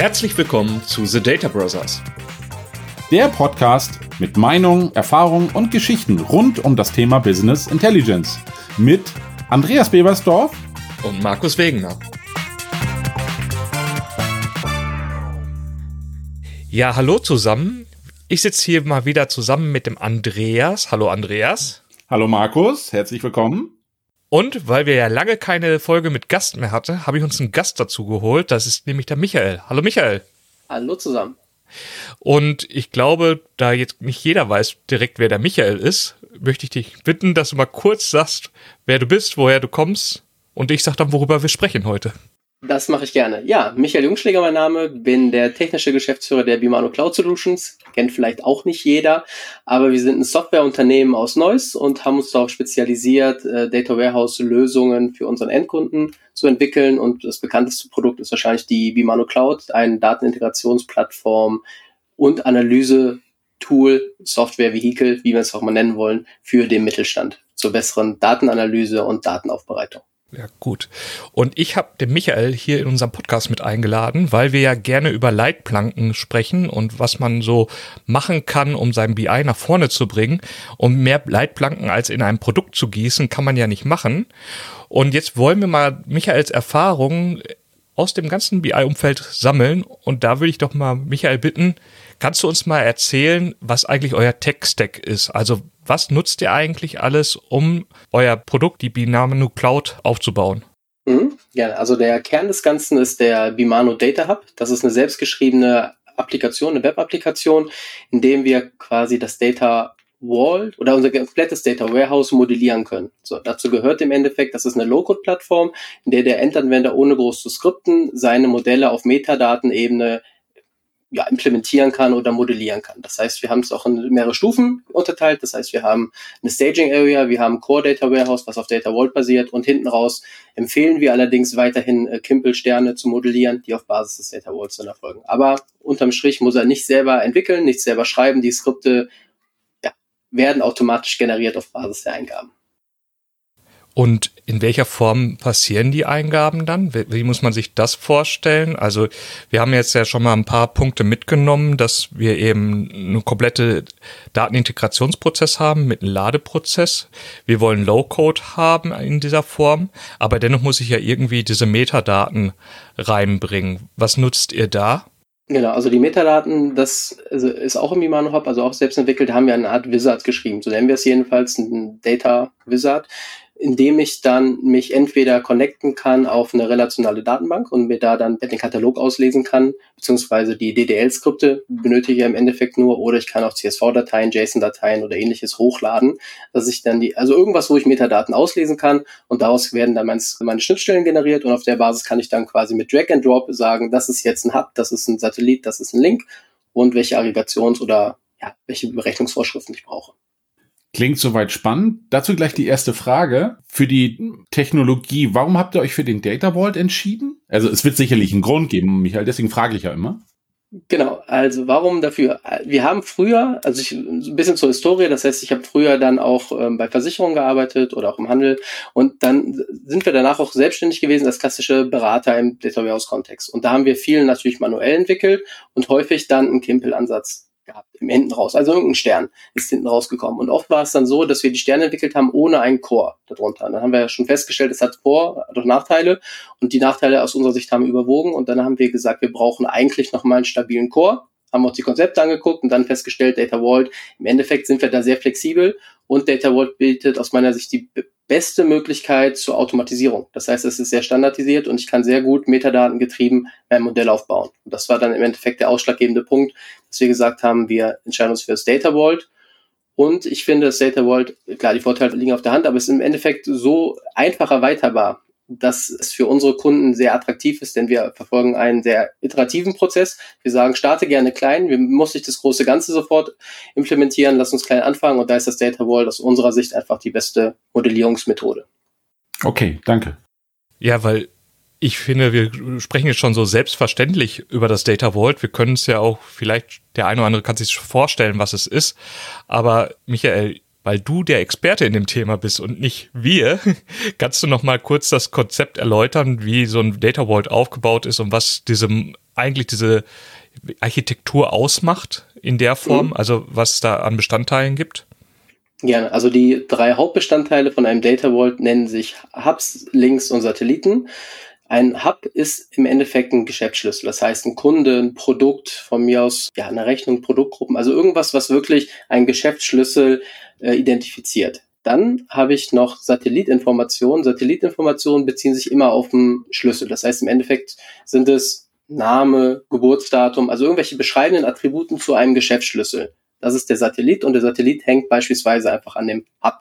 Herzlich willkommen zu The Data Brothers. Der Podcast mit Meinungen, Erfahrungen und Geschichten rund um das Thema Business Intelligence. Mit Andreas Bebersdorf und Markus Wegener. Ja, hallo zusammen. Ich sitze hier mal wieder zusammen mit dem Andreas. Hallo Andreas. Hallo Markus, herzlich willkommen. Und weil wir ja lange keine Folge mit Gast mehr hatten, habe ich uns einen Gast dazu geholt. Das ist nämlich der Michael. Hallo Michael. Hallo zusammen. Und ich glaube, da jetzt nicht jeder weiß direkt, wer der Michael ist, möchte ich dich bitten, dass du mal kurz sagst, wer du bist, woher du kommst. Und ich sage dann, worüber wir sprechen heute. Das mache ich gerne. Ja, Michael Jungschläger mein Name, bin der technische Geschäftsführer der Bimano Cloud Solutions. Kennt vielleicht auch nicht jeder, aber wir sind ein Softwareunternehmen aus Neuss und haben uns darauf spezialisiert, äh, Data Warehouse Lösungen für unseren Endkunden zu entwickeln. Und das bekannteste Produkt ist wahrscheinlich die Bimano Cloud, eine Datenintegrationsplattform und Analyse-Tool, Software-Vehikel, wie wir es auch mal nennen wollen, für den Mittelstand zur besseren Datenanalyse und Datenaufbereitung. Ja, gut. Und ich habe den Michael hier in unserem Podcast mit eingeladen, weil wir ja gerne über Leitplanken sprechen und was man so machen kann, um sein BI nach vorne zu bringen. Und mehr Leitplanken als in einem Produkt zu gießen, kann man ja nicht machen. Und jetzt wollen wir mal Michaels Erfahrungen aus dem ganzen BI-Umfeld sammeln. Und da würde ich doch mal Michael bitten, kannst du uns mal erzählen, was eigentlich euer Tech-Stack ist? Also was nutzt ihr eigentlich alles, um euer Produkt, die Binamino Cloud, aufzubauen? Mhm, ja, also der Kern des Ganzen ist der Bimano Data Hub. Das ist eine selbstgeschriebene Applikation, eine Web-Applikation, in dem wir quasi das Data Wall oder unser komplettes Data Warehouse modellieren können. So, dazu gehört im Endeffekt, das ist eine Low-Code-Plattform, in der der Endanwender ohne groß zu skripten seine Modelle auf Metadatenebene ja, implementieren kann oder modellieren kann. Das heißt, wir haben es auch in mehrere Stufen unterteilt. Das heißt, wir haben eine Staging Area, wir haben Core Data Warehouse, was auf Data Vault basiert und hinten raus empfehlen wir allerdings weiterhin äh, Kimpel-Sterne zu modellieren, die auf Basis des Data Vaults dann erfolgen. Aber unterm Strich muss er nicht selber entwickeln, nicht selber schreiben. Die Skripte ja, werden automatisch generiert auf Basis der Eingaben. Und in welcher Form passieren die Eingaben dann? Wie, muss man sich das vorstellen? Also wir haben jetzt ja schon mal ein paar Punkte mitgenommen, dass wir eben eine komplette Datenintegrationsprozess haben mit einem Ladeprozess. Wir wollen Low-Code haben in dieser Form, aber dennoch muss ich ja irgendwie diese Metadaten reinbringen. Was nutzt ihr da? Genau, also die Metadaten, das also ist auch im Imano Hub, also auch selbst entwickelt, haben wir eine Art Wizard geschrieben. So nennen wir es jedenfalls, ein Data Wizard indem ich dann mich entweder connecten kann auf eine relationale Datenbank und mir da dann den Katalog auslesen kann, beziehungsweise die DDL-Skripte benötige ich im Endeffekt nur, oder ich kann auch CSV-Dateien, JSON-Dateien oder ähnliches hochladen, dass ich dann die, also irgendwas, wo ich Metadaten auslesen kann und daraus werden dann meine, meine Schnittstellen generiert und auf der Basis kann ich dann quasi mit Drag and Drop sagen, das ist jetzt ein Hub, das ist ein Satellit, das ist ein Link und welche Aggregations- oder ja, welche Berechnungsvorschriften ich brauche. Klingt soweit spannend. Dazu gleich die erste Frage. Für die Technologie, warum habt ihr euch für den Data Vault entschieden? Also es wird sicherlich einen Grund geben, Michael, deswegen frage ich ja immer. Genau, also warum dafür? Wir haben früher, also ich, ein bisschen zur Historie, das heißt, ich habe früher dann auch ähm, bei Versicherungen gearbeitet oder auch im Handel und dann sind wir danach auch selbstständig gewesen als klassische Berater im Data Warehouse Kontext. Und da haben wir viel natürlich manuell entwickelt und häufig dann einen Kimpel-Ansatz gehabt, im hinten raus. Also irgendein Stern ist hinten rausgekommen. Und oft war es dann so, dass wir die Sterne entwickelt haben ohne einen Core darunter. Und dann haben wir ja schon festgestellt, es hat Vor- und Nachteile. Und die Nachteile aus unserer Sicht haben überwogen. Und dann haben wir gesagt, wir brauchen eigentlich nochmal einen stabilen Core haben uns die Konzepte angeguckt und dann festgestellt, Data Vault, im Endeffekt sind wir da sehr flexibel und Data Vault bietet aus meiner Sicht die beste Möglichkeit zur Automatisierung. Das heißt, es ist sehr standardisiert und ich kann sehr gut Metadaten getrieben mein Modell aufbauen. Und das war dann im Endeffekt der ausschlaggebende Punkt, dass wir gesagt haben, wir entscheiden uns für das Data Vault. Und ich finde, das Data Vault, klar, die Vorteile liegen auf der Hand, aber es ist im Endeffekt so einfach erweiterbar dass es für unsere Kunden sehr attraktiv ist, denn wir verfolgen einen sehr iterativen Prozess. Wir sagen, starte gerne klein, wir muss nicht das große Ganze sofort implementieren, lass uns klein anfangen und da ist das Data Vault aus unserer Sicht einfach die beste Modellierungsmethode. Okay, danke. Ja, weil ich finde, wir sprechen jetzt schon so selbstverständlich über das Data Vault. Wir können es ja auch, vielleicht der eine oder andere kann sich vorstellen, was es ist. Aber Michael, weil du der Experte in dem Thema bist und nicht wir, kannst du noch mal kurz das Konzept erläutern, wie so ein Data Vault aufgebaut ist und was diese eigentlich diese Architektur ausmacht in der Form, mhm. also was da an Bestandteilen gibt? Gerne. Also die drei Hauptbestandteile von einem Data Vault nennen sich Hubs, Links und Satelliten. Ein Hub ist im Endeffekt ein Geschäftsschlüssel. Das heißt, ein Kunde, ein Produkt, von mir aus, ja, eine Rechnung, Produktgruppen, also irgendwas, was wirklich einen Geschäftsschlüssel äh, identifiziert. Dann habe ich noch Satellitinformationen. Satellitinformationen beziehen sich immer auf den Schlüssel. Das heißt, im Endeffekt sind es Name, Geburtsdatum, also irgendwelche beschreibenden Attributen zu einem Geschäftsschlüssel. Das ist der Satellit und der Satellit hängt beispielsweise einfach an dem Hub.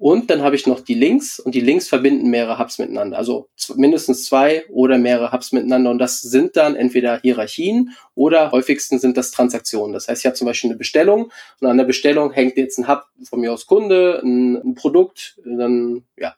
Und dann habe ich noch die Links und die Links verbinden mehrere Hubs miteinander. Also mindestens zwei oder mehrere Hubs miteinander. Und das sind dann entweder Hierarchien oder häufigsten sind das Transaktionen. Das heißt, ich habe zum Beispiel eine Bestellung und an der Bestellung hängt jetzt ein Hub von mir aus Kunde, ein, ein Produkt, dann, ja,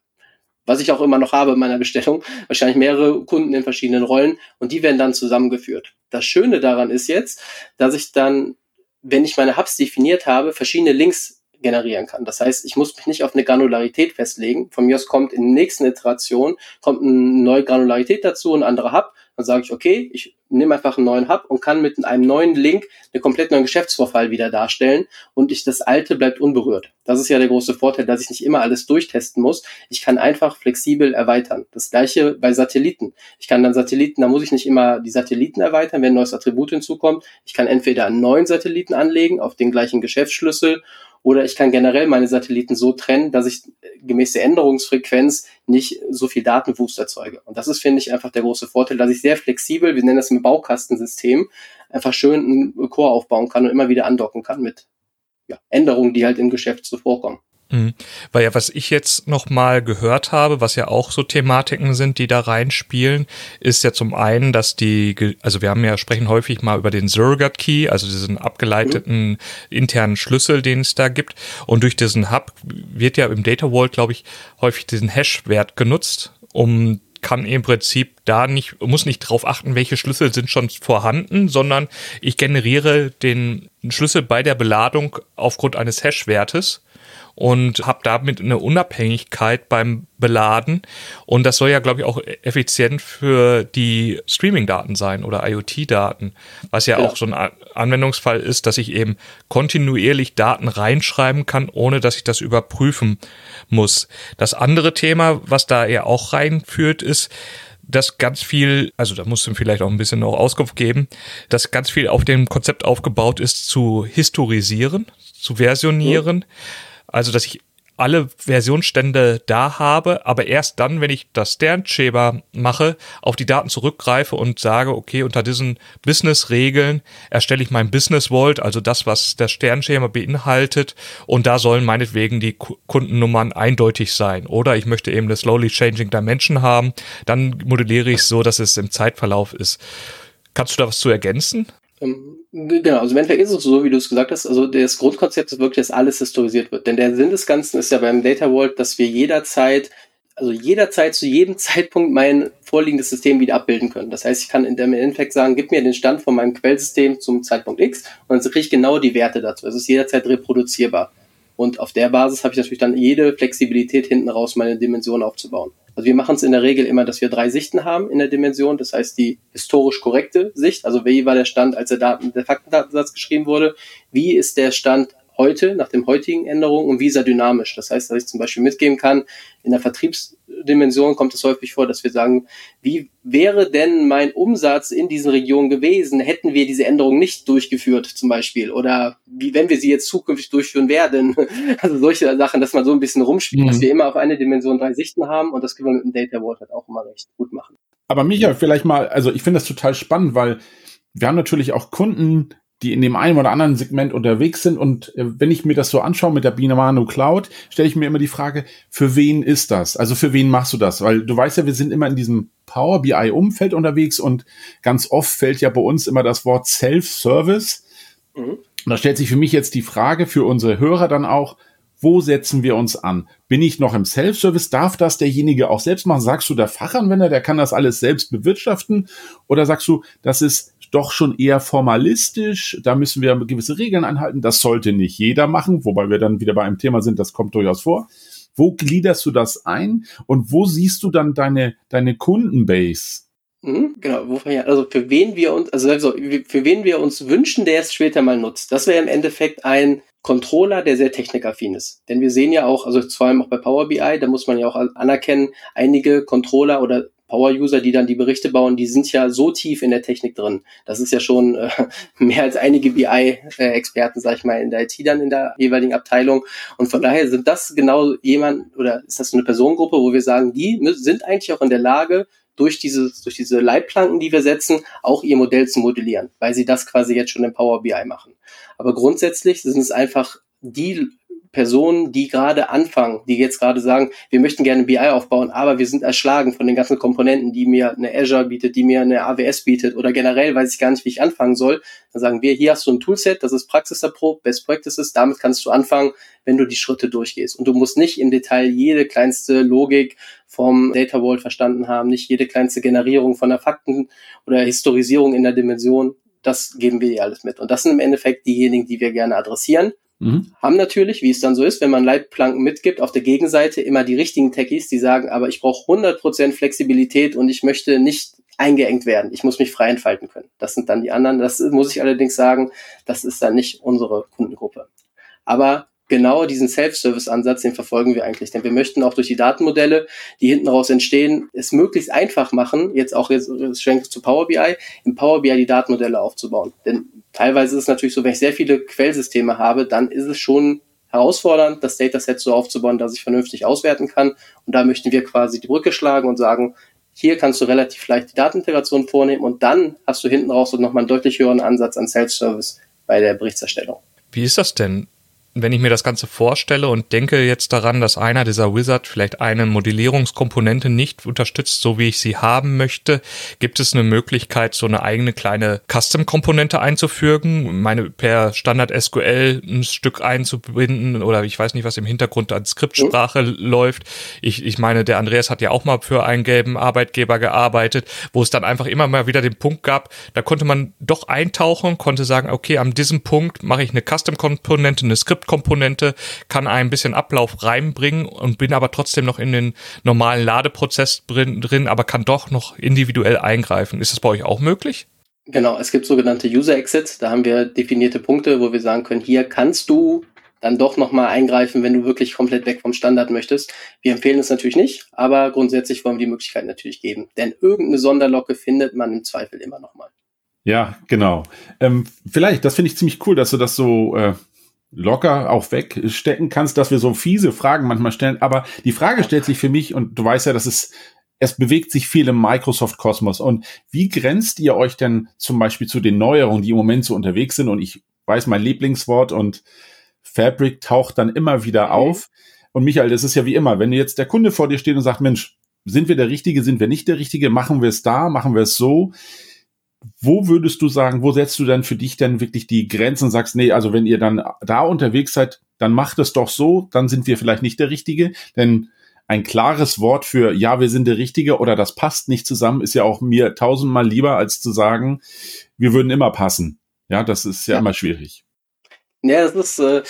was ich auch immer noch habe in meiner Bestellung, wahrscheinlich mehrere Kunden in verschiedenen Rollen und die werden dann zusammengeführt. Das Schöne daran ist jetzt, dass ich dann, wenn ich meine Hubs definiert habe, verschiedene Links generieren kann. Das heißt, ich muss mich nicht auf eine Granularität festlegen. Von mir aus kommt in der nächsten Iteration kommt eine neue Granularität dazu, ein anderer Hub. Dann sage ich, okay, ich nehme einfach einen neuen Hub und kann mit einem neuen Link einen komplett neuen Geschäftsvorfall wieder darstellen und ich das alte bleibt unberührt. Das ist ja der große Vorteil, dass ich nicht immer alles durchtesten muss. Ich kann einfach flexibel erweitern. Das gleiche bei Satelliten. Ich kann dann Satelliten, da muss ich nicht immer die Satelliten erweitern, wenn ein neues Attribut hinzukommt. Ich kann entweder einen neuen Satelliten anlegen auf den gleichen Geschäftsschlüssel oder ich kann generell meine Satelliten so trennen, dass ich gemäß der Änderungsfrequenz nicht so viel Datenwust erzeuge. Und das ist, finde ich, einfach der große Vorteil, dass ich sehr flexibel, wir nennen das im Baukastensystem, einfach schön einen Core aufbauen kann und immer wieder andocken kann mit ja, Änderungen, die halt im Geschäft so vorkommen. Mhm. Weil ja, was ich jetzt noch mal gehört habe, was ja auch so Thematiken sind, die da reinspielen, ist ja zum einen, dass die, also wir haben ja sprechen häufig mal über den Surrogate Key, also diesen abgeleiteten internen Schlüssel, den es da gibt. Und durch diesen Hub wird ja im Data Vault, glaube ich, häufig diesen Hash-Wert genutzt, um kann im Prinzip da nicht, muss nicht drauf achten, welche Schlüssel sind schon vorhanden, sondern ich generiere den Schlüssel bei der Beladung aufgrund eines Hash-Wertes und habe damit eine Unabhängigkeit beim Beladen. Und das soll ja, glaube ich, auch effizient für die Streaming-Daten sein oder IoT-Daten, was ja, ja, auch so ein Anwendungsfall ist, dass ich eben kontinuierlich Daten reinschreiben kann, ohne dass ich das überprüfen muss. Das andere Thema, was da ja auch reinführt, ist, dass ganz viel, also da musst du vielleicht auch ein bisschen noch Auskunft geben, dass ganz viel auf dem Konzept aufgebaut ist, zu historisieren, zu versionieren. Mhm also, dass ich alle Versionsstände da habe, aber erst dann, wenn ich das Sternschema mache, auf die Daten zurückgreife und sage, okay, unter diesen Business-Regeln erstelle ich mein Business Vault, also das, was das Sternschema beinhaltet, und da sollen meinetwegen die Kundennummern eindeutig sein. Oder ich möchte eben eine slowly changing dimension haben, dann modelliere ich so, dass es im Zeitverlauf ist. Kannst du da was zu ergänzen? Ähm, genau, also im Endeffekt ist es so, wie du es gesagt hast, also das Grundkonzept ist wirklich, dass alles historisiert wird. Denn der Sinn des Ganzen ist ja beim Data Vault, dass wir jederzeit, also jederzeit zu jedem Zeitpunkt mein vorliegendes System wieder abbilden können. Das heißt, ich kann in dem Endeffekt sagen, gib mir den Stand von meinem Quellsystem zum Zeitpunkt X und dann kriege ich genau die Werte dazu. Es ist jederzeit reproduzierbar. Und auf der Basis habe ich natürlich dann jede Flexibilität hinten raus, meine Dimension aufzubauen. Also wir machen es in der Regel immer, dass wir drei Sichten haben in der Dimension. Das heißt die historisch korrekte Sicht, also wie war der Stand, als der, Daten, der Faktendatensatz geschrieben wurde, wie ist der Stand heute, nach dem heutigen Änderungen und wie ist er dynamisch. Das heißt, dass ich zum Beispiel mitgeben kann, in der Vertriebsdimension kommt es häufig vor, dass wir sagen, wie wäre denn mein Umsatz in diesen Regionen gewesen, hätten wir diese Änderung nicht durchgeführt zum Beispiel oder wie, wenn wir sie jetzt zukünftig durchführen werden. Also solche Sachen, dass man so ein bisschen rumspielt, mhm. dass wir immer auf eine Dimension drei Sichten haben und das können wir mit dem Data Vault halt auch immer recht gut machen. Aber Micha, vielleicht mal, also ich finde das total spannend, weil wir haben natürlich auch Kunden, die in dem einen oder anderen Segment unterwegs sind. Und äh, wenn ich mir das so anschaue mit der Binamano Cloud, stelle ich mir immer die Frage, für wen ist das? Also für wen machst du das? Weil du weißt ja, wir sind immer in diesem Power BI Umfeld unterwegs und ganz oft fällt ja bei uns immer das Wort Self-Service. Mhm. Und da stellt sich für mich jetzt die Frage für unsere Hörer dann auch, wo setzen wir uns an? Bin ich noch im Self-Service? Darf das derjenige auch selbst machen? Sagst du, der Fachanwender, der kann das alles selbst bewirtschaften? Oder sagst du, das ist doch schon eher formalistisch. Da müssen wir gewisse Regeln einhalten. Das sollte nicht jeder machen, wobei wir dann wieder bei einem Thema sind, das kommt durchaus vor. Wo gliederst du das ein und wo siehst du dann deine, deine Kundenbase? Mhm, genau, wofür, also für wen wir uns, also für wen wir uns wünschen, der es später mal nutzt. Das wäre im Endeffekt ein Controller, der sehr technikaffin ist. Denn wir sehen ja auch, also vor allem auch bei Power BI, da muss man ja auch anerkennen, einige Controller oder Power-User, die dann die Berichte bauen, die sind ja so tief in der Technik drin. Das ist ja schon äh, mehr als einige BI-Experten, sag ich mal, in der IT dann in der jeweiligen Abteilung. Und von daher sind das genau jemand oder ist das so eine Personengruppe, wo wir sagen, die sind eigentlich auch in der Lage, durch diese, durch diese Leitplanken, die wir setzen, auch ihr Modell zu modellieren, weil sie das quasi jetzt schon im Power BI machen. Aber grundsätzlich sind es einfach die Personen, die gerade anfangen, die jetzt gerade sagen, wir möchten gerne BI aufbauen, aber wir sind erschlagen von den ganzen Komponenten, die mir eine Azure bietet, die mir eine AWS bietet oder generell weiß ich gar nicht, wie ich anfangen soll. Dann sagen wir, hier hast du ein Toolset, das ist praxiserprobt, Best Practices, damit kannst du anfangen, wenn du die Schritte durchgehst. Und du musst nicht im Detail jede kleinste Logik vom Data Vault verstanden haben, nicht jede kleinste Generierung von der Fakten oder Historisierung in der Dimension. Das geben wir dir alles mit. Und das sind im Endeffekt diejenigen, die wir gerne adressieren Mhm. Haben natürlich, wie es dann so ist, wenn man Leitplanken mitgibt, auf der Gegenseite immer die richtigen Techies, die sagen, aber ich brauche 100% Flexibilität und ich möchte nicht eingeengt werden. Ich muss mich frei entfalten können. Das sind dann die anderen. Das muss ich allerdings sagen, das ist dann nicht unsere Kundengruppe. Aber genau diesen Self-Service-Ansatz, den verfolgen wir eigentlich. Denn wir möchten auch durch die Datenmodelle, die hinten raus entstehen, es möglichst einfach machen, jetzt auch jetzt zu Power BI, im Power BI die Datenmodelle aufzubauen. Denn teilweise ist es natürlich so, wenn ich sehr viele Quellsysteme habe, dann ist es schon herausfordernd, das Dataset so aufzubauen, dass ich vernünftig auswerten kann. Und da möchten wir quasi die Brücke schlagen und sagen, hier kannst du relativ leicht die Datenintegration vornehmen und dann hast du hinten raus nochmal einen deutlich höheren Ansatz an Self-Service bei der Berichtserstellung. Wie ist das denn? Wenn ich mir das Ganze vorstelle und denke jetzt daran, dass einer dieser Wizard vielleicht eine Modellierungskomponente nicht unterstützt, so wie ich sie haben möchte, gibt es eine Möglichkeit, so eine eigene kleine Custom-Komponente einzufügen, meine per Standard SQL ein Stück einzubinden oder ich weiß nicht, was im Hintergrund an Skriptsprache mhm. läuft. Ich, ich meine, der Andreas hat ja auch mal für einen gelben Arbeitgeber gearbeitet, wo es dann einfach immer mal wieder den Punkt gab, da konnte man doch eintauchen, konnte sagen, okay, an diesem Punkt mache ich eine Custom-Komponente, eine Skript Skriptkomponente, kann ein bisschen Ablauf reinbringen und bin aber trotzdem noch in den normalen Ladeprozess drin, drin aber kann doch noch individuell eingreifen. Ist das bei euch auch möglich? Genau, es gibt sogenannte User Exits. Da haben wir definierte Punkte, wo wir sagen können, hier kannst du dann doch nochmal eingreifen, wenn du wirklich komplett weg vom Standard möchtest. Wir empfehlen es natürlich nicht, aber grundsätzlich wollen wir die Möglichkeit natürlich geben. Denn irgendeine Sonderlocke findet man im Zweifel immer nochmal. Ja, genau. Ähm, vielleicht, das finde ich ziemlich cool, dass du das so äh, locker auch wegstecken kannst, dass wir so fiese Fragen manchmal stellen. Aber die Frage stellt sich für mich, und du weißt ja, dass es, es bewegt sich viel im Microsoft-Kosmos. Und wie grenzt ihr euch denn zum Beispiel zu den Neuerungen, die im Moment so unterwegs sind? Und ich weiß mein Lieblingswort und Fabric taucht dann immer wieder mhm. auf. Und Michael, das ist ja wie immer, wenn jetzt der Kunde vor dir steht und sagt, Mensch, sind wir der Richtige, sind wir nicht der Richtige, machen wir es da, machen wir es so wo würdest du sagen, wo setzt du dann für dich denn wirklich die Grenzen und sagst, nee, also wenn ihr dann da unterwegs seid, dann macht es doch so, dann sind wir vielleicht nicht der Richtige, denn ein klares Wort für ja, wir sind der Richtige oder das passt nicht zusammen, ist ja auch mir tausendmal lieber, als zu sagen, wir würden immer passen. Ja, das ist ja, ja. immer schwierig. Ja, das ist, äh,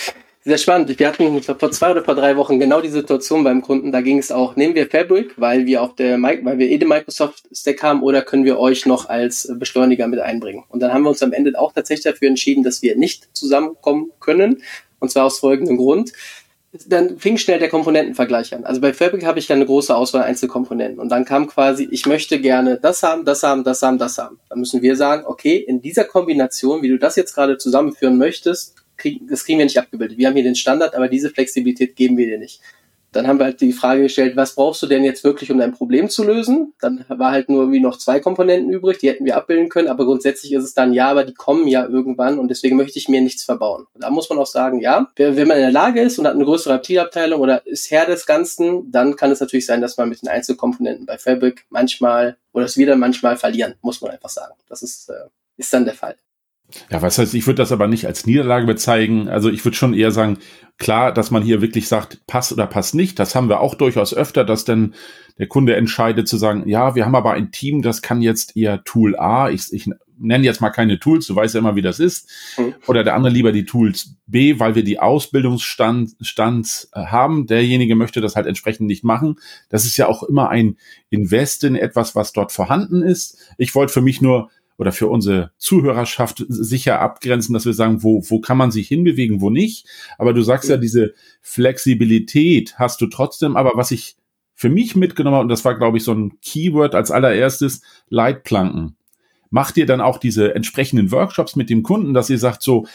sehr spannend. Wir hatten ich glaub, vor zwei oder vor drei Wochen genau die Situation beim Kunden. Da ging es auch, nehmen wir Fabric, weil wir auf der, weil wir eh den Microsoft Stack haben, oder können wir euch noch als Beschleuniger mit einbringen? Und dann haben wir uns am Ende auch tatsächlich dafür entschieden, dass wir nicht zusammenkommen können. Und zwar aus folgendem Grund. Dann fing schnell der Komponentenvergleich an. Also bei Fabric habe ich ja eine große Auswahl Einzelkomponenten. Und dann kam quasi, ich möchte gerne das haben, das haben, das haben, das haben. Dann müssen wir sagen, okay, in dieser Kombination, wie du das jetzt gerade zusammenführen möchtest, kriegen, das kriegen wir nicht abgebildet. Wir haben hier den Standard, aber diese Flexibilität geben wir dir nicht. Dann haben wir halt die Frage gestellt, was brauchst du denn jetzt wirklich, um dein Problem zu lösen? Dann war halt nur wie noch zwei Komponenten übrig, die hätten wir abbilden können, aber grundsätzlich ist es dann ja, aber die kommen ja irgendwann und deswegen möchte ich mir nichts verbauen. Da muss man auch sagen, ja, wenn man in der Lage ist und hat eine größere IT-Abteilung oder ist Herr des Ganzen, dann kann es natürlich sein, dass man mit den Einzelkomponenten bei Fabric manchmal oder es wieder manchmal verlieren, muss man einfach sagen. Das ist, äh, ist dann der Fall. Ja, was heißt, ich würde das aber nicht als Niederlage bezeichnen. Also ich würde schon eher sagen, klar, dass man hier wirklich sagt, passt oder passt nicht. Das haben wir auch durchaus öfter, dass dann der Kunde entscheidet zu sagen, ja, wir haben aber ein Team, das kann jetzt eher Tool A. Ich, ich nenne jetzt mal keine Tools, du weißt ja immer, wie das ist. Mhm. Oder der andere lieber die Tools B, weil wir die Ausbildungsstand Stands äh, haben. Derjenige möchte das halt entsprechend nicht machen. Das ist ja auch immer ein Invest in etwas, was dort vorhanden ist. Ich wollte für mich nur oder für unsere Zuhörerschaft sicher abgrenzen, dass wir sagen, wo, wo kann man sich hinbewegen, wo nicht. Aber du sagst ja, diese Flexibilität hast du trotzdem. Aber was ich für mich mitgenommen habe, und das war, glaube ich, so ein Keyword als allererstes, Leitplanken. Macht ihr dann auch diese entsprechenden Workshops mit dem Kunden, dass ihr sagt, so,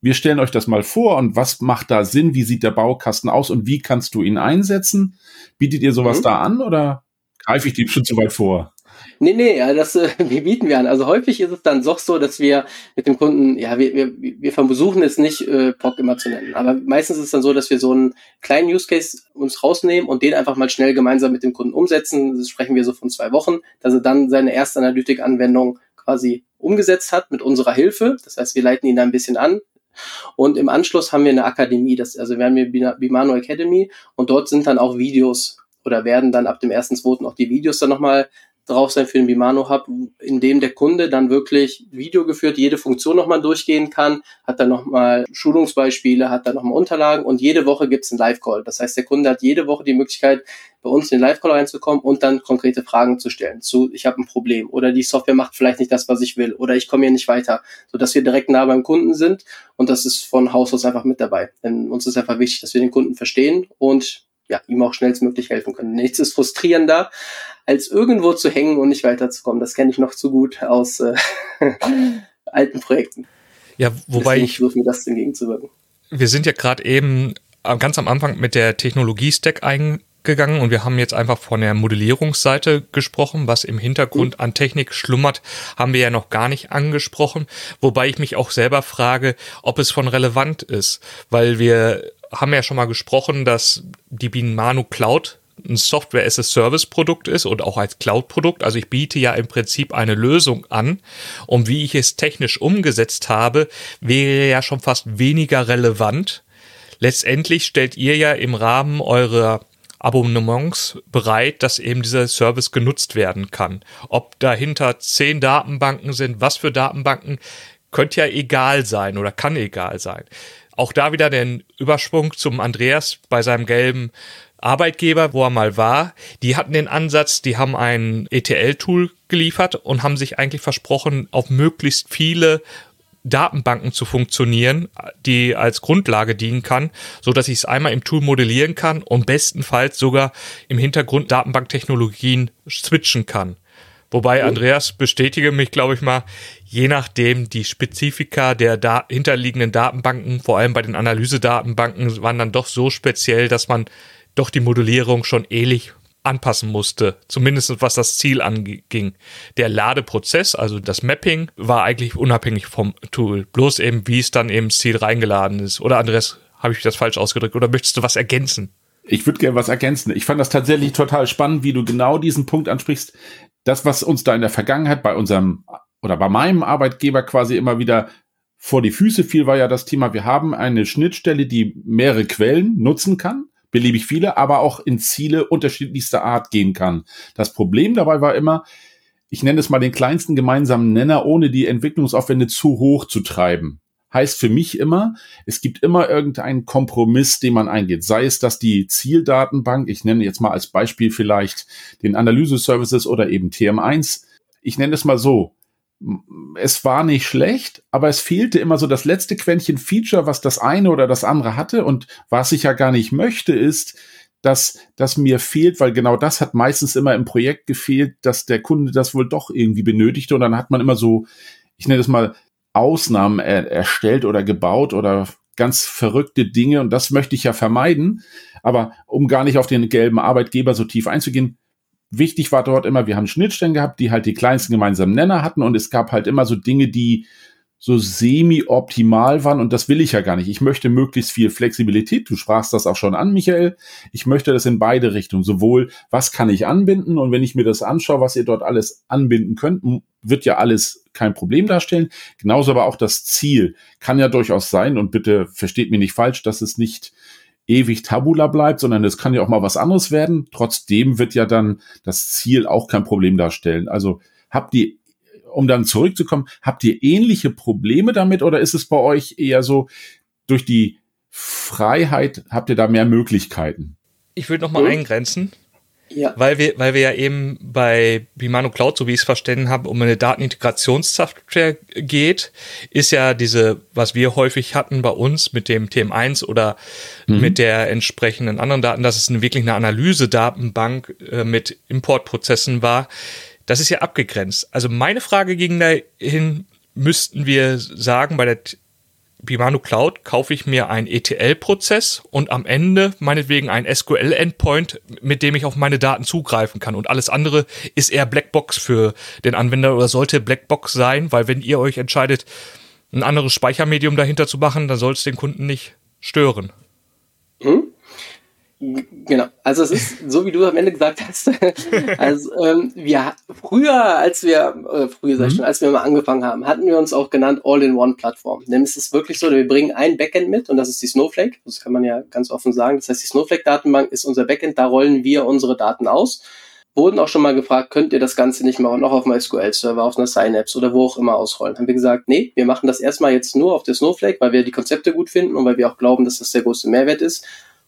wir stellen euch das mal vor und was macht da Sinn? Wie sieht der Baukasten aus und wie kannst du ihn einsetzen? Bietet ihr sowas mhm. da an oder greife ich dem schon zu weit vor? Nee, nee, ja, das äh, wie bieten wir an. Also häufig ist es dann doch so, dass wir mit dem Kunden, ja, wir, wir, wir versuchen es nicht äh, POC immer zu nennen, aber meistens ist es dann so, dass wir so einen kleinen Use Case uns rausnehmen und den einfach mal schnell gemeinsam mit dem Kunden umsetzen. Das sprechen wir so von zwei Wochen, dass er dann seine erste Analytik-Anwendung quasi umgesetzt hat mit unserer Hilfe. Das heißt, wir leiten ihn da ein bisschen an, und im Anschluss haben wir eine Akademie, das, also wir haben hier Bimano Academy und dort sind dann auch Videos oder werden dann ab dem 1.2. auch die Videos dann nochmal drauf sein für den Bimano Hub, in dem der Kunde dann wirklich Video geführt jede Funktion nochmal durchgehen kann, hat dann nochmal Schulungsbeispiele, hat dann nochmal Unterlagen und jede Woche gibt es einen Live-Call. Das heißt, der Kunde hat jede Woche die Möglichkeit, bei uns in den Live-Call reinzukommen und dann konkrete Fragen zu stellen zu, ich habe ein Problem oder die Software macht vielleicht nicht das, was ich will oder ich komme hier nicht weiter, sodass wir direkt nah beim Kunden sind und das ist von Haus aus einfach mit dabei. Denn uns ist einfach wichtig, dass wir den Kunden verstehen und ja, ihm auch schnellstmöglich helfen können. Nichts ist frustrierender, als irgendwo zu hängen und nicht weiterzukommen. Das kenne ich noch zu gut aus äh, alten Projekten. Ja, wobei Deswegen ich versuche mir das entgegenzuwirken. Wir sind ja gerade eben ganz am Anfang mit der Technologie-Stack eingegangen und wir haben jetzt einfach von der Modellierungsseite gesprochen, was im Hintergrund mhm. an Technik schlummert, haben wir ja noch gar nicht angesprochen, wobei ich mich auch selber frage, ob es von relevant ist, weil wir haben ja schon mal gesprochen, dass die Binmanu Cloud ein Software-as-a-Service-Produkt ist und auch als Cloud-Produkt. Also ich biete ja im Prinzip eine Lösung an. Und wie ich es technisch umgesetzt habe, wäre ja schon fast weniger relevant. Letztendlich stellt ihr ja im Rahmen eurer Abonnements bereit, dass eben dieser Service genutzt werden kann. Ob dahinter zehn Datenbanken sind, was für Datenbanken, könnte ja egal sein oder kann egal sein. Auch da wieder den Überschwung zum Andreas bei seinem gelben Arbeitgeber, wo er mal war. Die hatten den Ansatz, die haben ein ETL-Tool geliefert und haben sich eigentlich versprochen, auf möglichst viele Datenbanken zu funktionieren, die als Grundlage dienen kann, so dass ich es einmal im Tool modellieren kann und bestenfalls sogar im Hintergrund Datenbanktechnologien switchen kann. Wobei Andreas bestätige mich, glaube ich mal, je nachdem die Spezifika der da hinterliegenden Datenbanken, vor allem bei den Analysedatenbanken, waren dann doch so speziell, dass man doch die Modellierung schon ähnlich anpassen musste, zumindest was das Ziel anging. Der Ladeprozess, also das Mapping, war eigentlich unabhängig vom Tool, bloß eben, wie es dann eben ins Ziel reingeladen ist. Oder Andreas, habe ich das falsch ausgedrückt? Oder möchtest du was ergänzen? Ich würde gerne was ergänzen. Ich fand das tatsächlich total spannend, wie du genau diesen Punkt ansprichst das, was uns da in der Vergangenheit bei unserem oder bei meinem Arbeitgeber quasi immer wieder vor die Füße fiel, war ja das Thema, wir haben eine Schnittstelle, die mehrere Quellen nutzen kann, beliebig viele, aber auch in Ziele unterschiedlichster Art gehen kann. Das Problem dabei war immer, ich nenne es mal den kleinsten gemeinsamen Nenner, ohne die Entwicklungsaufwände zu hoch zu treiben heißt für mich immer, es gibt immer irgendeinen Kompromiss, den man eingeht. Sei es, dass die Zieldatenbank, ich nenne jetzt mal als Beispiel vielleicht den Analyse-Services oder eben TM1, ich nenne es mal so, es war nicht schlecht, aber es fehlte immer so das letzte Quäntchen Feature, was das eine oder das andere hatte. Und was ich ja gar nicht möchte, ist, dass das mir fehlt, weil genau das hat meistens immer im Projekt gefehlt, dass der Kunde das wohl doch irgendwie benötigte. Und dann hat man immer so, ich nenne das mal Ausnahmen er, erstellt oder gebaut oder ganz verrückte Dinge und das möchte ich ja vermeiden. Aber um gar nicht auf den gelben Arbeitgeber so tief einzugehen, wichtig war dort immer, wir haben Schnittstellen gehabt, die halt die kleinsten gemeinsamen Nenner hatten und es gab halt immer so Dinge, die so semi-optimal waren und das will ich ja gar nicht. Ich möchte möglichst viel Flexibilität. Du sprachst das auch schon an, Michael. Ich möchte das in beide Richtungen. Sowohl, was kann ich anbinden und wenn ich mir das anschaue, was ihr dort alles anbinden könnt, wird ja alles kein Problem darstellen. Genauso aber auch das Ziel kann ja durchaus sein und bitte versteht mich nicht falsch, dass es nicht ewig Tabula bleibt, sondern es kann ja auch mal was anderes werden. Trotzdem wird ja dann das Ziel auch kein Problem darstellen. Also habt die um dann zurückzukommen, habt ihr ähnliche Probleme damit oder ist es bei euch eher so, durch die Freiheit habt ihr da mehr Möglichkeiten? Ich würde nochmal hm? eingrenzen. Ja. Weil wir, weil wir ja eben bei Bimano Cloud, so wie ich es verstanden habe, um eine Datenintegrationssoftware geht, ist ja diese, was wir häufig hatten bei uns mit dem TM1 oder mhm. mit der entsprechenden anderen Daten, dass es eine, wirklich eine Analyse-Datenbank äh, mit Importprozessen war. Das ist ja abgegrenzt. Also meine Frage ging dahin, müssten wir sagen, bei der Bimano Cloud kaufe ich mir einen ETL-Prozess und am Ende meinetwegen ein SQL-Endpoint, mit dem ich auf meine Daten zugreifen kann. Und alles andere ist eher Blackbox für den Anwender oder sollte Blackbox sein, weil wenn ihr euch entscheidet, ein anderes Speichermedium dahinter zu machen, dann soll es den Kunden nicht stören. Hm? Genau, also es ist so, wie du am Ende gesagt hast. also ähm, wir früher, als wir äh, früher sag ich mhm. schon, als wir mal angefangen haben, hatten wir uns auch genannt All-in-One-Plattform. Denn es ist wirklich so, wir bringen ein Backend mit und das ist die Snowflake. Das kann man ja ganz offen sagen. Das heißt, die Snowflake-Datenbank ist unser Backend. Da rollen wir unsere Daten aus. Wurden auch schon mal gefragt, könnt ihr das Ganze nicht mal noch auf einem SQL-Server, auf einer Synapse oder wo auch immer ausrollen? Haben wir gesagt, nee, wir machen das erstmal jetzt nur auf der Snowflake, weil wir die Konzepte gut finden und weil wir auch glauben, dass das der größte Mehrwert ist.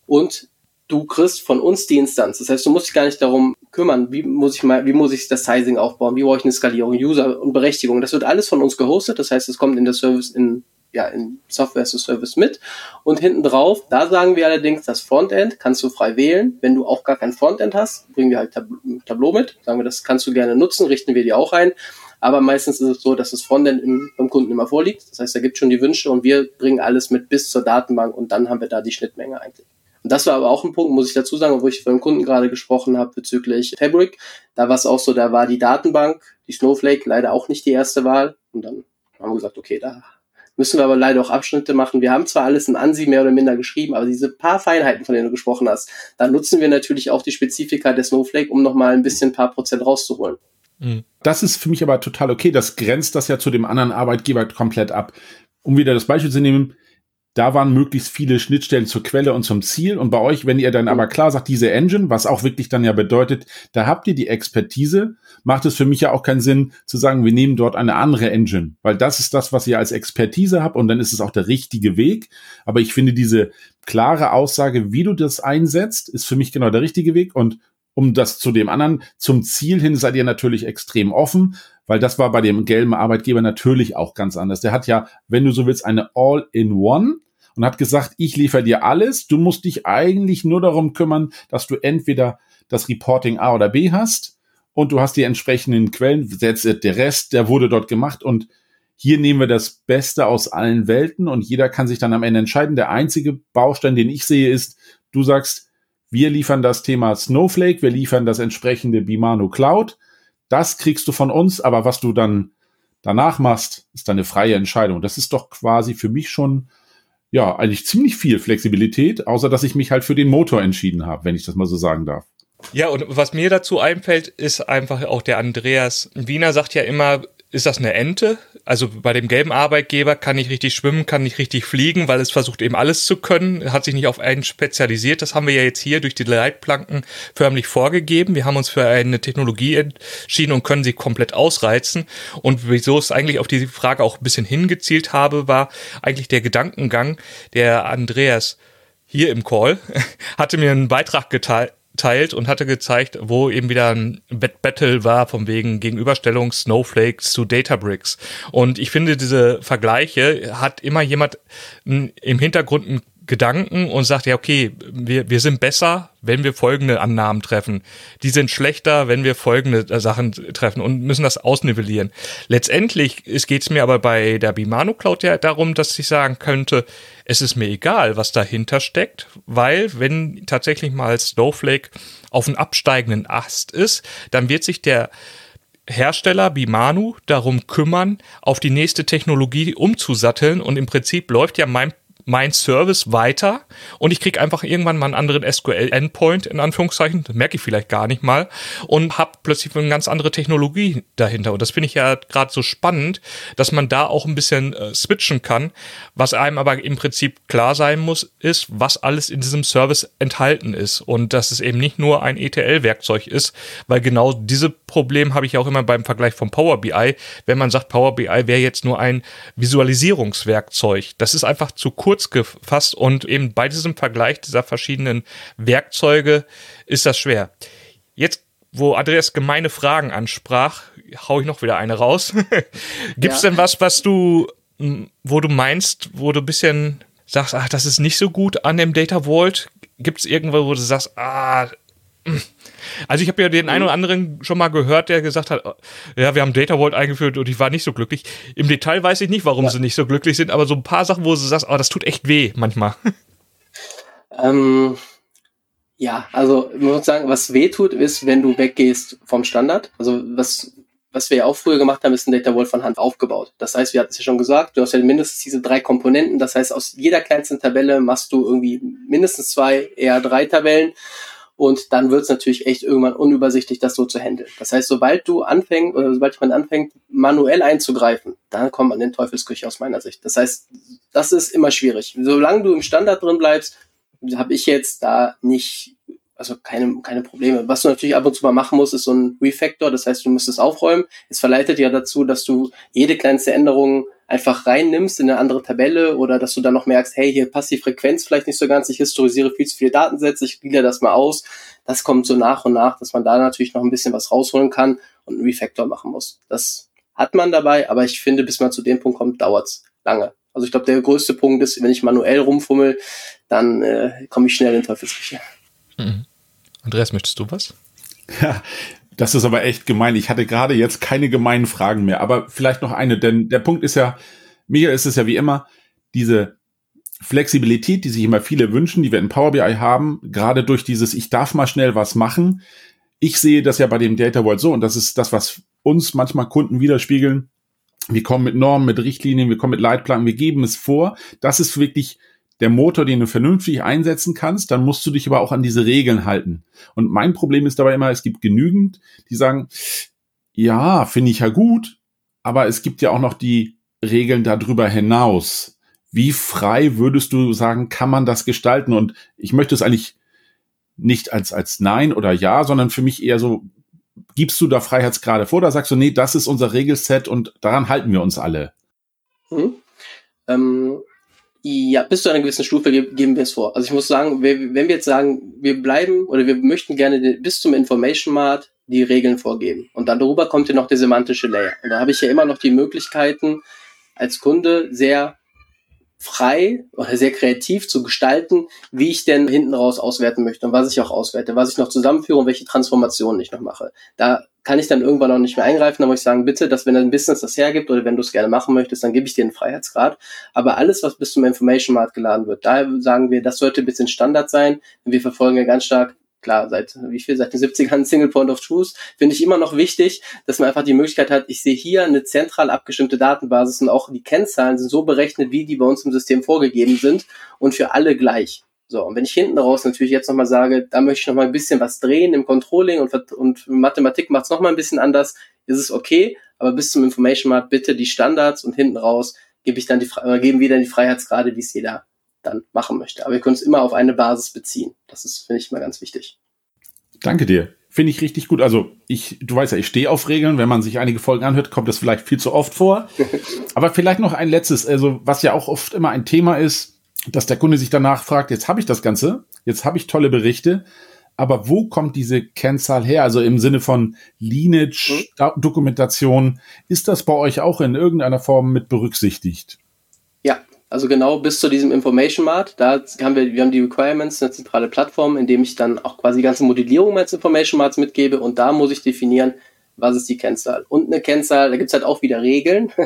Und du kriegst von uns die Instanz. Das heißt, du musst dich gar nicht darum kümmern, wie muss ich mal, wie muss ich das Sizing aufbauen, wie brauche ich eine Skalierung, User und Berechtigung. Das wird alles von uns gehostet. Das heißt, es kommt in der Service in ja, in Software as a Service mit. Und hinten drauf, da sagen wir allerdings, das Frontend kannst du frei wählen. Wenn du auch gar kein Frontend hast, bringen wir halt Tab Tableau mit. Sagen wir, das kannst du gerne nutzen, richten wir dir auch ein. Aber meistens ist es so, dass das Frontend im, beim Kunden immer vorliegt. Das heißt, er gibt schon die Wünsche und wir bringen alles mit bis zur Datenbank und dann haben wir da die Schnittmenge eigentlich. Und das war aber auch ein Punkt, muss ich dazu sagen, wo ich von dem Kunden gerade gesprochen habe bezüglich Fabric. Da war es auch so, da war die Datenbank, die Snowflake, leider auch nicht die erste Wahl. Und dann haben wir gesagt, okay, da müssen wir aber leider auch Abschnitte machen. Wir haben zwar alles im ANSI mehr oder minder geschrieben, aber diese paar Feinheiten, von denen du gesprochen hast, da nutzen wir natürlich auch die Spezifika der Snowflake, um nochmal ein bisschen ein paar Prozent rauszuholen. Mhm. Das ist für mich aber total okay. Das grenzt das ja zu dem anderen Arbeitgeber komplett ab. Um wieder das Beispiel zu nehmen, da waren möglichst viele Schnittstellen zur Quelle und zum Ziel. Und bei euch, wenn ihr dann aber klar sagt, diese Engine, was auch wirklich dann ja bedeutet, da habt ihr die Expertise, macht es für mich ja auch keinen Sinn zu sagen, wir nehmen dort eine andere Engine, weil das ist das, was ihr als Expertise habt und dann ist es auch der richtige Weg. Aber ich finde diese klare Aussage, wie du das einsetzt, ist für mich genau der richtige Weg und um das zu dem anderen, zum Ziel hin seid ihr natürlich extrem offen, weil das war bei dem gelben Arbeitgeber natürlich auch ganz anders. Der hat ja, wenn du so willst, eine All-in-One und hat gesagt, ich liefere dir alles, du musst dich eigentlich nur darum kümmern, dass du entweder das Reporting A oder B hast und du hast die entsprechenden Quellen, der Rest, der wurde dort gemacht und hier nehmen wir das Beste aus allen Welten und jeder kann sich dann am Ende entscheiden. Der einzige Baustein, den ich sehe, ist, du sagst, wir liefern das Thema Snowflake, wir liefern das entsprechende Bimano Cloud. Das kriegst du von uns, aber was du dann danach machst, ist deine freie Entscheidung. Das ist doch quasi für mich schon ja, eigentlich ziemlich viel Flexibilität, außer dass ich mich halt für den Motor entschieden habe, wenn ich das mal so sagen darf. Ja, und was mir dazu einfällt, ist einfach auch der Andreas Wiener sagt ja immer, ist das eine Ente? Also bei dem gelben Arbeitgeber kann ich richtig schwimmen, kann nicht richtig fliegen, weil es versucht eben alles zu können, hat sich nicht auf einen spezialisiert. Das haben wir ja jetzt hier durch die Leitplanken förmlich vorgegeben. Wir haben uns für eine Technologie entschieden und können sie komplett ausreizen. Und wieso es eigentlich auf diese Frage auch ein bisschen hingezielt habe, war eigentlich der Gedankengang, der Andreas hier im Call hatte mir einen Beitrag geteilt teilt und hatte gezeigt, wo eben wieder ein Battle war, vom wegen Gegenüberstellung Snowflakes zu Databricks. Und ich finde, diese Vergleiche hat immer jemand im Hintergrund einen Gedanken und sagt, ja, okay, wir, wir sind besser, wenn wir folgende Annahmen treffen. Die sind schlechter, wenn wir folgende äh, Sachen treffen und müssen das ausnivellieren. Letztendlich geht es mir aber bei der Bimano Cloud ja darum, dass ich sagen könnte, es ist mir egal, was dahinter steckt, weil wenn tatsächlich mal Snowflake auf einem absteigenden Ast ist, dann wird sich der Hersteller Bimanu darum kümmern, auf die nächste Technologie umzusatteln und im Prinzip läuft ja mein mein Service weiter und ich kriege einfach irgendwann mal einen anderen SQL-Endpoint, in Anführungszeichen, das merke ich vielleicht gar nicht mal, und habe plötzlich eine ganz andere Technologie dahinter. Und das finde ich ja gerade so spannend, dass man da auch ein bisschen äh, switchen kann. Was einem aber im Prinzip klar sein muss, ist, was alles in diesem Service enthalten ist und dass es eben nicht nur ein ETL-Werkzeug ist, weil genau diese Problem habe ich auch immer beim Vergleich von Power BI, wenn man sagt, Power BI wäre jetzt nur ein Visualisierungswerkzeug. Das ist einfach zu kurz gefasst und eben bei diesem Vergleich dieser verschiedenen Werkzeuge ist das schwer. Jetzt wo Andreas gemeine Fragen ansprach, hau ich noch wieder eine raus. Gibt's ja. denn was, was du, wo du meinst, wo du ein bisschen sagst, ach, das ist nicht so gut an dem Data Vault? Gibt's irgendwo, wo du sagst, ah, also ich habe ja den einen oder anderen schon mal gehört, der gesagt hat, ja, wir haben Data Vault eingeführt und ich war nicht so glücklich. Im Detail weiß ich nicht, warum ja. sie nicht so glücklich sind, aber so ein paar Sachen, wo du sagst, oh, das tut echt weh manchmal. Ähm, ja, also ich muss sagen, was weh tut, ist, wenn du weggehst vom Standard. Also was was wir ja auch früher gemacht haben, ist ein Data Vault von Hand aufgebaut. Das heißt, wir hatten es ja schon gesagt, du hast ja mindestens diese drei Komponenten. Das heißt, aus jeder kleinsten Tabelle machst du irgendwie mindestens zwei, eher drei Tabellen und dann wird es natürlich echt irgendwann unübersichtlich, das so zu handeln. Das heißt, sobald du anfängst, oder sobald jemand anfängt, manuell einzugreifen, dann kommt man in den Teufelsküche aus meiner Sicht. Das heißt, das ist immer schwierig. Solange du im Standard drin bleibst, habe ich jetzt da nicht, also keine, keine Probleme. Was du natürlich ab und zu mal machen musst, ist so ein Refactor. Das heißt, du musst es aufräumen. Es verleitet ja dazu, dass du jede kleinste Änderung einfach reinnimmst in eine andere Tabelle oder dass du dann noch merkst, hey, hier passt die Frequenz vielleicht nicht so ganz, ich historisiere viel zu viele Datensätze, ich glieder das mal aus. Das kommt so nach und nach, dass man da natürlich noch ein bisschen was rausholen kann und einen Refactor machen muss. Das hat man dabei, aber ich finde, bis man zu dem Punkt kommt, dauert's lange. Also ich glaube, der größte Punkt ist, wenn ich manuell rumfummel, dann äh, komme ich schnell in Teufelsküche. Mhm. Andreas, möchtest du was? Ja, das ist aber echt gemein. Ich hatte gerade jetzt keine gemeinen Fragen mehr, aber vielleicht noch eine, denn der Punkt ist ja, mir ist es ja wie immer, diese Flexibilität, die sich immer viele wünschen, die wir in Power BI haben, gerade durch dieses, ich darf mal schnell was machen. Ich sehe das ja bei dem Data Vault so, und das ist das, was uns manchmal Kunden widerspiegeln. Wir kommen mit Normen, mit Richtlinien, wir kommen mit Leitplanken, wir geben es vor. Das ist wirklich der Motor, den du vernünftig einsetzen kannst, dann musst du dich aber auch an diese Regeln halten. Und mein Problem ist dabei immer, es gibt genügend, die sagen, ja, finde ich ja gut, aber es gibt ja auch noch die Regeln darüber hinaus. Wie frei würdest du sagen, kann man das gestalten? Und ich möchte es eigentlich nicht als, als Nein oder Ja, sondern für mich eher so, gibst du da Freiheitsgrade vor? Da sagst du, nee, das ist unser Regelset und daran halten wir uns alle. Hm. Ähm, ja, bis zu einer gewissen Stufe geben wir es vor. Also ich muss sagen, wenn wir jetzt sagen, wir bleiben oder wir möchten gerne bis zum Information Mart die Regeln vorgeben. Und dann darüber kommt ja noch der semantische Layer. Und da habe ich ja immer noch die Möglichkeiten, als Kunde sehr frei oder sehr kreativ zu gestalten, wie ich denn hinten raus auswerten möchte und was ich auch auswerte, was ich noch zusammenführe und welche Transformationen ich noch mache. Da kann ich dann irgendwann auch nicht mehr eingreifen, dann muss ich sagen, bitte, dass wenn ein Business das hergibt oder wenn du es gerne machen möchtest, dann gebe ich dir einen Freiheitsgrad. Aber alles, was bis zum Information Mart geladen wird, da sagen wir, das sollte ein bisschen Standard sein. Wir verfolgen ja ganz stark klar, seit wie viel, seit den 70ern Single Point of Truth, finde ich immer noch wichtig, dass man einfach die Möglichkeit hat, ich sehe hier eine zentral abgestimmte Datenbasis und auch die Kennzahlen sind so berechnet, wie die bei uns im System vorgegeben sind und für alle gleich. So, und wenn ich hinten raus natürlich jetzt nochmal sage, da möchte ich nochmal ein bisschen was drehen im Controlling und, und Mathematik macht es nochmal ein bisschen anders, ist es okay, aber bis zum Information Mart bitte die Standards und hinten raus gebe ich dann die, oder geben wir dann die Freiheitsgrade, die es jeder dann machen möchte. Aber wir können es immer auf eine Basis beziehen. Das ist, finde ich, mal ganz wichtig. Danke dir. Finde ich richtig gut. Also ich, du weißt ja, ich stehe auf Regeln. Wenn man sich einige Folgen anhört, kommt das vielleicht viel zu oft vor. Aber vielleicht noch ein letztes, also was ja auch oft immer ein Thema ist, dass der Kunde sich danach fragt, jetzt habe ich das Ganze, jetzt habe ich tolle Berichte, aber wo kommt diese Kennzahl her? Also im Sinne von Lineage, mhm. Dokumentation, ist das bei euch auch in irgendeiner Form mit berücksichtigt? Ja, also genau bis zu diesem Information Mart, da haben wir, wir haben die Requirements, eine zentrale Plattform, in dem ich dann auch quasi die ganze Modellierung meines Information Marts mitgebe und da muss ich definieren, Was ist die Kennzahl? Und eine Kennzahl, da gibt's halt auch wieder Regeln.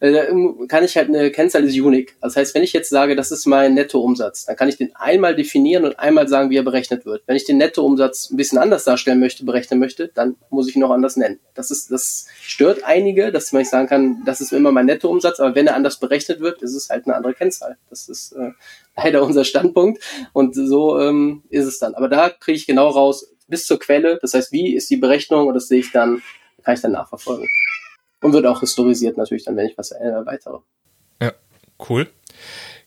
Äh, da kann ich halt eine Kennzahl ist unique. Das heißt, wenn ich jetzt sage, das ist mein Nettoumsatz, dann kann ich den einmal definieren und einmal sagen, wie er berechnet wird. Wenn ich den Nettoumsatz ein bisschen anders darstellen möchte, berechnen möchte, dann muss ich ihn noch anders nennen. Das ist, das stört einige, dass man nicht sagen kann, das ist immer mein Nettoumsatz, aber wenn er anders berechnet wird, ist es halt eine andere Kennzahl. Das ist äh, leider unser Standpunkt und so ähm, ist es dann. Aber da kriege ich genau raus, bis zur Quelle, das heißt, wie ist die Berechnung und das sehe ich dann, kann ich dann nachverfolgen. Und wird auch historisiert natürlich dann, wenn ich was erweitere. Ja, cool.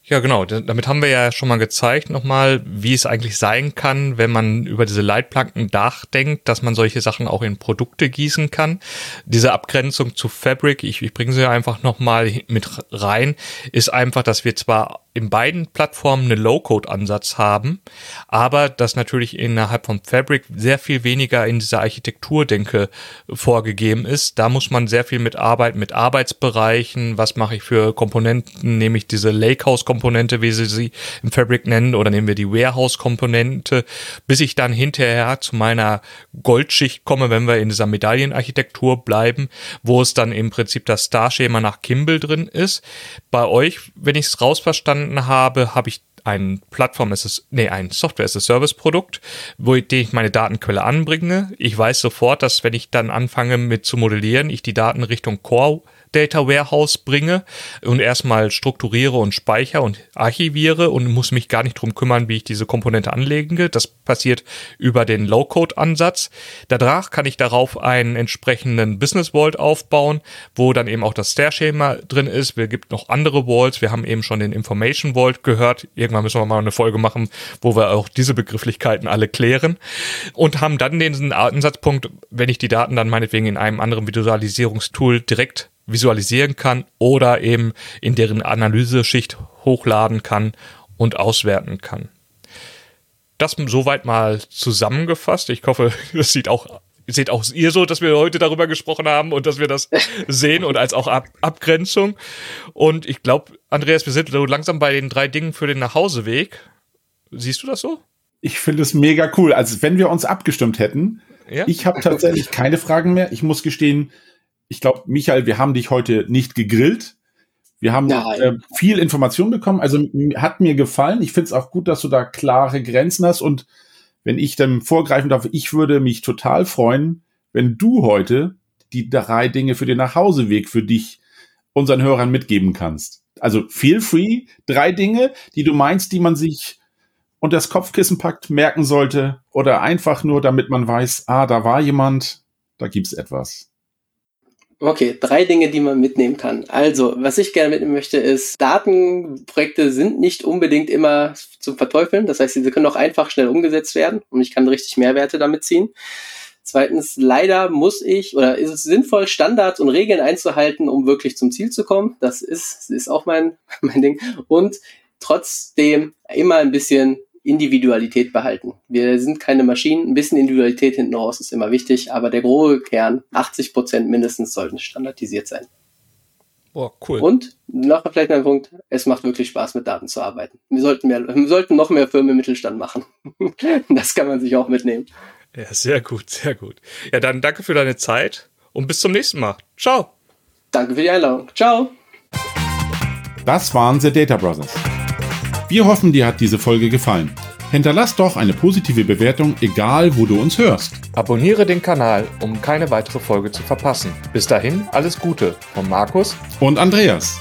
Ja, genau. Damit haben wir ja schon mal gezeigt nochmal, wie es eigentlich sein kann, wenn man über diese Leitplanken nachdenkt, dass man solche Sachen auch in Produkte gießen kann. Diese Abgrenzung zu Fabric, ich, ich bringe sie einfach nochmal mit rein, ist einfach, dass wir zwar in beiden Plattformen einen Low-Code-Ansatz haben, aber das natürlich innerhalb von Fabric sehr viel weniger in dieser Architekturdenke vorgegeben ist. Da muss man sehr viel mit arbeiten, mit Arbeitsbereichen. Was mache ich für Komponenten? Nehme ich diese Lakehouse-Komponente, wie sie sie im Fabric nennen, oder nehmen wir die Warehouse-Komponente, bis ich dann hinterher zu meiner Goldschicht komme, wenn wir in dieser Medaillenarchitektur bleiben, wo es dann im Prinzip das Star-Schema nach Kimball drin ist. Bei euch, wenn ich es rausverstanden verstanden habe, habe ich ein Plattform ist nee, ein Software as a Service Produkt, wo ich, ich meine Datenquelle anbringe. Ich weiß sofort, dass wenn ich dann anfange mit zu modellieren, ich die Daten Richtung Core Data Warehouse bringe und erstmal strukturiere und speichere und archiviere und muss mich gar nicht drum kümmern, wie ich diese Komponente anlege. Das passiert über den Low-Code-Ansatz. Danach kann ich darauf einen entsprechenden Business Vault aufbauen, wo dann eben auch das Stair-Schema drin ist. Es gibt noch andere Vaults. Wir haben eben schon den Information Vault gehört. Irgendwann müssen wir mal eine Folge machen, wo wir auch diese Begrifflichkeiten alle klären und haben dann den Ansatzpunkt, wenn ich die Daten dann meinetwegen in einem anderen Visualisierungstool direkt visualisieren kann oder eben in deren Analyseschicht hochladen kann und auswerten kann. Das soweit mal zusammengefasst. Ich hoffe, das sieht auch seht auch ihr so, dass wir heute darüber gesprochen haben und dass wir das sehen und als auch Ab Abgrenzung. Und ich glaube, Andreas, wir sind so langsam bei den drei Dingen für den Nachhauseweg. Siehst du das so? Ich finde es mega cool. Also wenn wir uns abgestimmt hätten, ja? ich habe tatsächlich keine Fragen mehr. Ich muss gestehen, ich glaube, Michael, wir haben dich heute nicht gegrillt. Wir haben äh, viel Information bekommen. Also hat mir gefallen. Ich finde es auch gut, dass du da klare Grenzen hast. Und wenn ich dann vorgreifen darf, ich würde mich total freuen, wenn du heute die drei Dinge für den Nachhauseweg für dich unseren Hörern mitgeben kannst. Also feel free, drei Dinge, die du meinst, die man sich unter das Kopfkissen packt, merken sollte oder einfach nur, damit man weiß, ah, da war jemand, da gibt's etwas. Okay, drei Dinge, die man mitnehmen kann. Also, was ich gerne mitnehmen möchte, ist, Datenprojekte sind nicht unbedingt immer zum Verteufeln. Das heißt, sie können auch einfach schnell umgesetzt werden und ich kann richtig Mehrwerte damit ziehen. Zweitens, leider muss ich oder ist es sinnvoll, Standards und Regeln einzuhalten, um wirklich zum Ziel zu kommen. Das ist, ist auch mein, mein Ding. Und trotzdem immer ein bisschen Individualität behalten. Wir sind keine Maschinen, ein bisschen Individualität hinten raus ist immer wichtig, aber der grobe Kern, 80 Prozent mindestens, sollten standardisiert sein. Boah, cool. Und noch vielleicht ein Punkt, es macht wirklich Spaß, mit Daten zu arbeiten. Wir sollten, mehr, wir sollten noch mehr Firmen im Mittelstand machen. das kann man sich auch mitnehmen. Ja, sehr gut, sehr gut. Ja, dann danke für deine Zeit und bis zum nächsten Mal. Ciao. Danke für die Einladung. Ciao. Das waren The Data Brothers. Wir hoffen, dir hat diese Folge gefallen. Hinterlass doch eine positive Bewertung, egal wo du uns hörst. Abonniere den Kanal, um keine weitere Folge zu verpassen. Bis dahin, alles Gute von Markus und Andreas.